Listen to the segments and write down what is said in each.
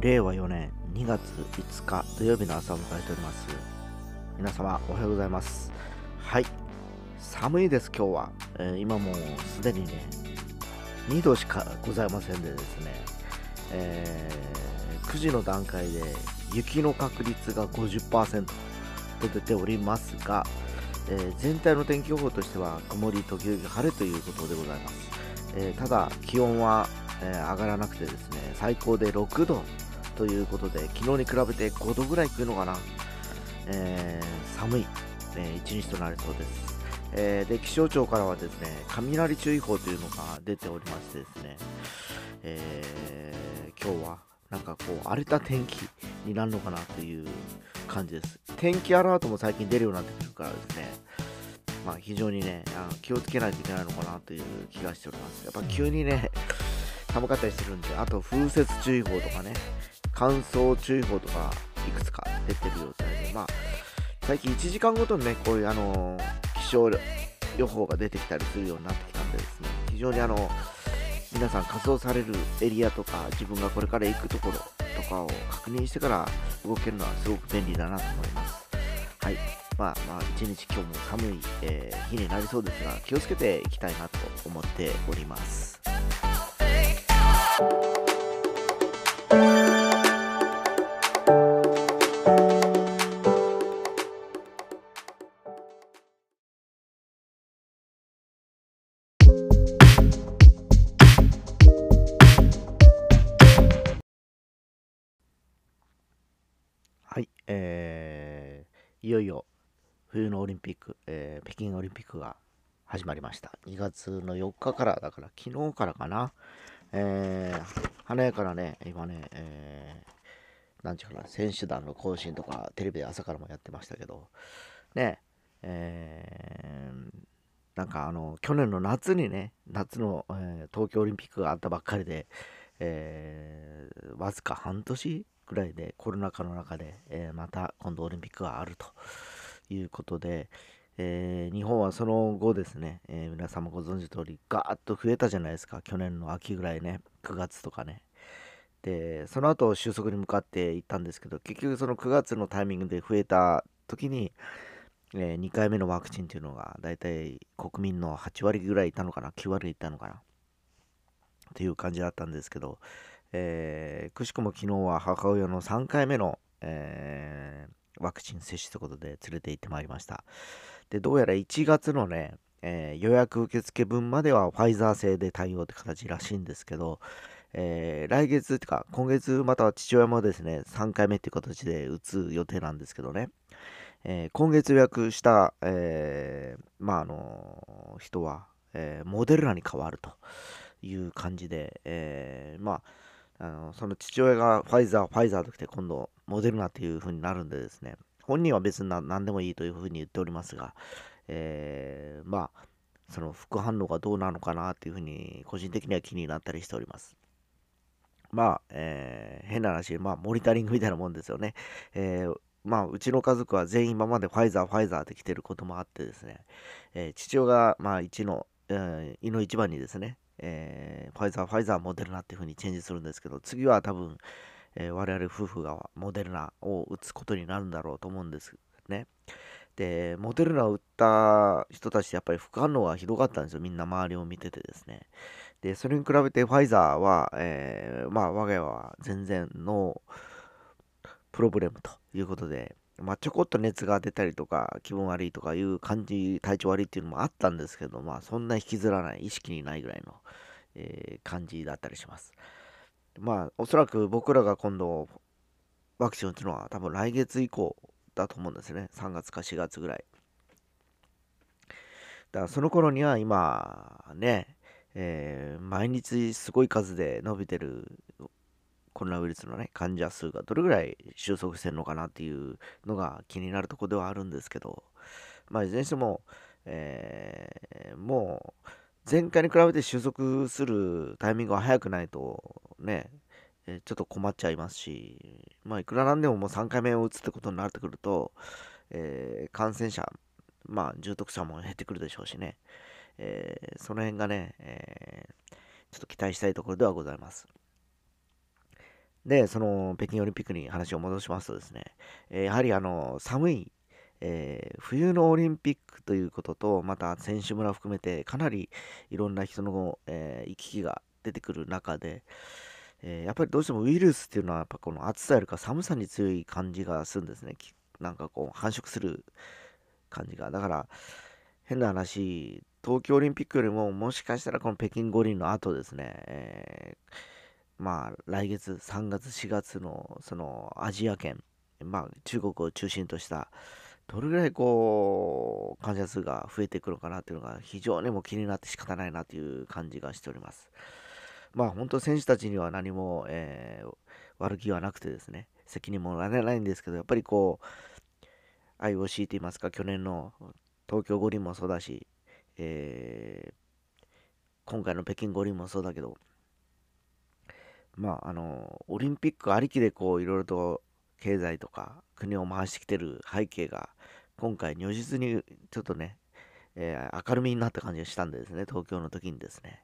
令和4年2月5日土曜日の朝を迎えております。皆様おはようございます。はい。寒いです今日は、えー、今もうすでにね2度しかございませんでですね、えー、9時の段階で雪の確率が50%と出ておりますが、えー、全体の天気予報としては曇り時々晴れということでございます、えただ気温はえー、上がらなくてですね、最高で6度ということで、昨日に比べて5度ぐらい来るのかな、えー、寒い、えー、一日となりそうです。えー、で気象庁からはですね雷注意報というのが出ておりましてですね、えー、今日はなんかこう荒れた天気になるのかなという感じです。天気アラートも最近出るようになってくるからですね、まあ、非常にねあの気をつけないといけないのかなという気がしております。やっぱ急にね寒かったりするんで、あと風雪注意報とかね、乾燥注意報とかいくつか出てる状態で、まあ、最近1時間ごとにね、こういうあの気象予報が出てきたりするようになってきたんでですね、非常にあの、皆さん仮装されるエリアとか、自分がこれから行くところとかを確認してから動けるのはすごく便利だなと思います。はい。まあまあ、一日今日も寒い、えー、日になりそうですが、気をつけていきたいなと思っております。えー、いよいよ冬のオリンピック、えー、北京オリンピックが始まりました。2月の4日から、だから昨日からかな、えー、華やかなね、今ね、えー、なんちゅうかな、選手団の行進とか、テレビで朝からもやってましたけど、ね、えー、なんかあの、去年の夏にね、夏の、えー、東京オリンピックがあったばっかりで、えー、わずか半年ぐらいでコロナ禍の中で、えー、また今度オリンピックがあるということで、えー、日本はその後ですね、えー、皆さんもご存知通りガーッと増えたじゃないですか。去年の秋ぐらいね9月とかね。でその後収束に向かっていったんですけど結局その9月のタイミングで増えた時に、えー、2回目のワクチンというのが大体国民の8割ぐらいいたのかな。9割いたのかな。っていう感じだったんですけど、えー、くしくも昨日は母親の3回目の、えー、ワクチン接種ということで連れて行ってまいりました。で、どうやら1月のね、えー、予約受付分まではファイザー製で対応って形らしいんですけど、えー、来月ってか、今月または父親もですね、3回目っていう形で打つ予定なんですけどね、えー、今月予約した、えー、まあ、あの人は、えモデルナに変わるという感じで、えまあ、あのその父親がファイザー、ファイザーときて今度モデルナっていう風になるんでですね、本人は別に何でもいいという風に言っておりますが、えー、まあ、その副反応がどうなのかなっていう風に個人的には気になったりしております。まあ、えー、変な話、まあ、モニタリングみたいなもんですよね。えー、まあ、うちの家族は全員今までファイザー、ファイザーって来てることもあってですね、えー、父親が、まあ、1の、えー、胃の一番にですね、えー、ファイザー、ファイザー、モデルナっていう風にチェンジするんですけど、次は多分、えー、我々夫婦がモデルナを打つことになるんだろうと思うんですね。で、モデルナを打った人たちやっぱり副反応がひどかったんですよ。みんな周りを見ててですね。で、それに比べてファイザーは、えー、まあ我が家は全然のプロブレムということで、まあ、ちょこっと熱が出たりとか、気分悪いとかいう感じ、体調悪いっていうのもあったんですけど、まあ、そんな引きずらない、意識にないぐらいの、えー、感じだったりします。まあ、おそらく僕らが今度、ワクチン打つのは多分来月以降だと思うんですね。3月か4月ぐらい。だからその頃には今、ね、えー、毎日すごい数で伸びてるコロナウイルスのね、患者数がどれぐらい収束してるのかなっていうのが気になるところではあるんですけど、まあ、いずれにしても、えー、もう、前回に比べて収束するタイミングが早くないとね、えちょっと困っちゃいますし、まあ、いくらなんでももう3回目を打つってことになってくると、えー、感染者、まあ、重篤者も減ってくるでしょうしね、えー、その辺がね、えー、ちょっと期待したいところではございます。で、その北京オリンピックに話を戻しますとですね、えやはりあの寒い、えー、冬のオリンピックということと、また選手村含めてかなりいろんな人の、えー、行き来が出てくる中で、え、やっぱりどうしてもウイルスっていうのはやっぱこの暑さよりか寒さに強い感じがするんですね。なんかこう繁殖する感じが。だから変な話、東京オリンピックよりももしかしたらこの北京五輪の後ですね、えー、まあ来月3月4月のそのアジア圏、まあ中国を中心としたどれぐらいこう患者数が増えていくのかなっていうのが非常にも気になって仕方ないなという感じがしております。まあ本当選手たちには何も、えー、悪気はなくてですね、責任もられないんですけど、やっぱりこう、IOC といいますか、去年の東京五輪もそうだし、えー、今回の北京五輪もそうだけど、まあ、あの、オリンピックありきでこう、いろいろと経済とか国を回してきてる背景が、今回如実にちょっとね、えー、明るみになった感じがしたんでですね、東京の時にですね。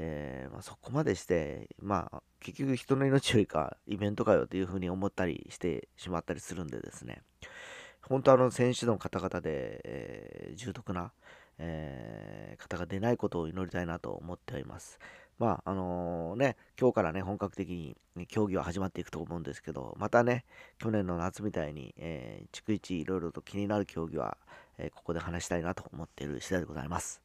えー、まあ、そこまでして、まあ、結局人の命よりかイベントかよというふうに思ったりしてしまったりするんでですね、本当あの選手の方々で、えー、重篤な、えー、方が出ないことを祈りたいなと思っております。まあ、あのー、ね、今日からね、本格的に、競技は始まっていくと思うんですけど、またね、去年の夏みたいに、えー、逐一いろいろと気になる競技は、えここで話したいなと思っている次第でございます。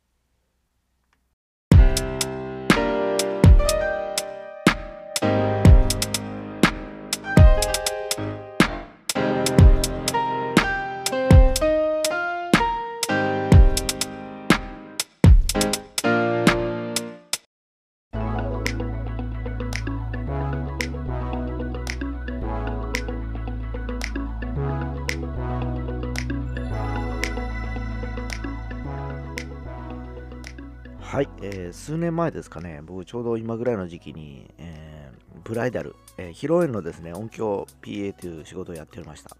はい、えー、数年前ですかね、僕ちょうど今ぐらいの時期に、えー、ブライダル、えー、披露宴のですね、音響 PA という仕事をやっておりました。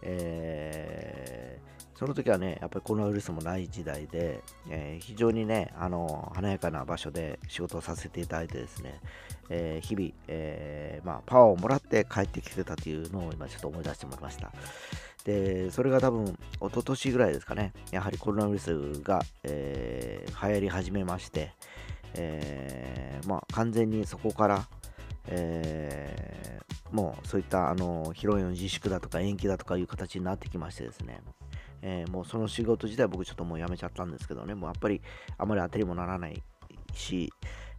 えー、その時はね、やっぱりコロナウイルスもない時代で、えー、非常にね、あの華やかな場所で仕事をさせていただいてですね、えー、日々、えまあ、パワーをもらって帰ってきてたというのを今ちょっと思い出してもらいました。で、それが多分、一昨年ぐらいですかね、やはりコロナウイルスが、えー、流行り始めまして、えー、まあ、完全にそこから、えー、もうそういったあの披露宴の自粛だとか延期だとかいう形になってきましてですね、えー、もうその仕事自体僕ちょっともうやめちゃったんですけどね、もうやっぱりあまり当てりもならないし、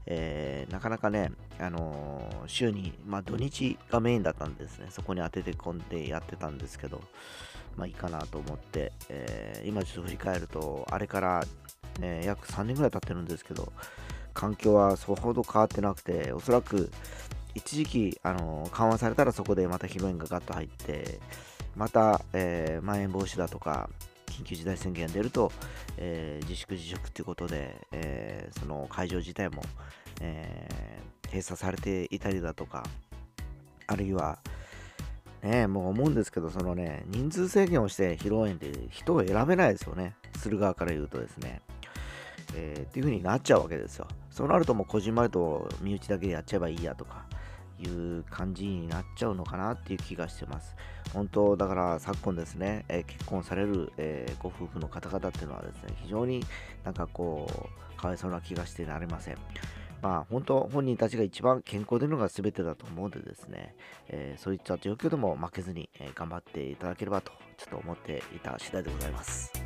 えー、なかなかね、あのー、週に、まあ、土日がメインだったんですね、そこに当てて込んでやってたんですけど、まあいいかなと思って、えー、今ちょっと振り返ると、あれから、え約3年ぐらい経ってるんですけど、環境はそほど変わってなくて、おそらく一時期、あの緩和されたらそこでまた披露宴がガッと入って、また、えーまん延防止だとか、緊急事態宣言が出ると、えー、自粛自粛ということで、えー、その会場自体も、えー、閉鎖されていたりだとか、あるいは、ね、もう思うんですけど、そのね、人数制限をして披露宴で人を選べないですよね。する側から言うとですね。えー、っていう風になっちゃうわけですよ。そうなるともうこじんまりと身内だけでやっちゃえばいいやとかいう感じになっちゃうのかなっていう気がしてます。本当、だから昨今ですね、えー、結婚される、えー、ご夫婦の方々っていうのはですね、非常になんかこう、かわいそうな気がしてなりません。まあ本当、本人たちが一番健康でるのが全てだと思うのでですね、えー、そういった状況でも負けずに、え頑張っていただければと、ちょっと思っていた次第でございます。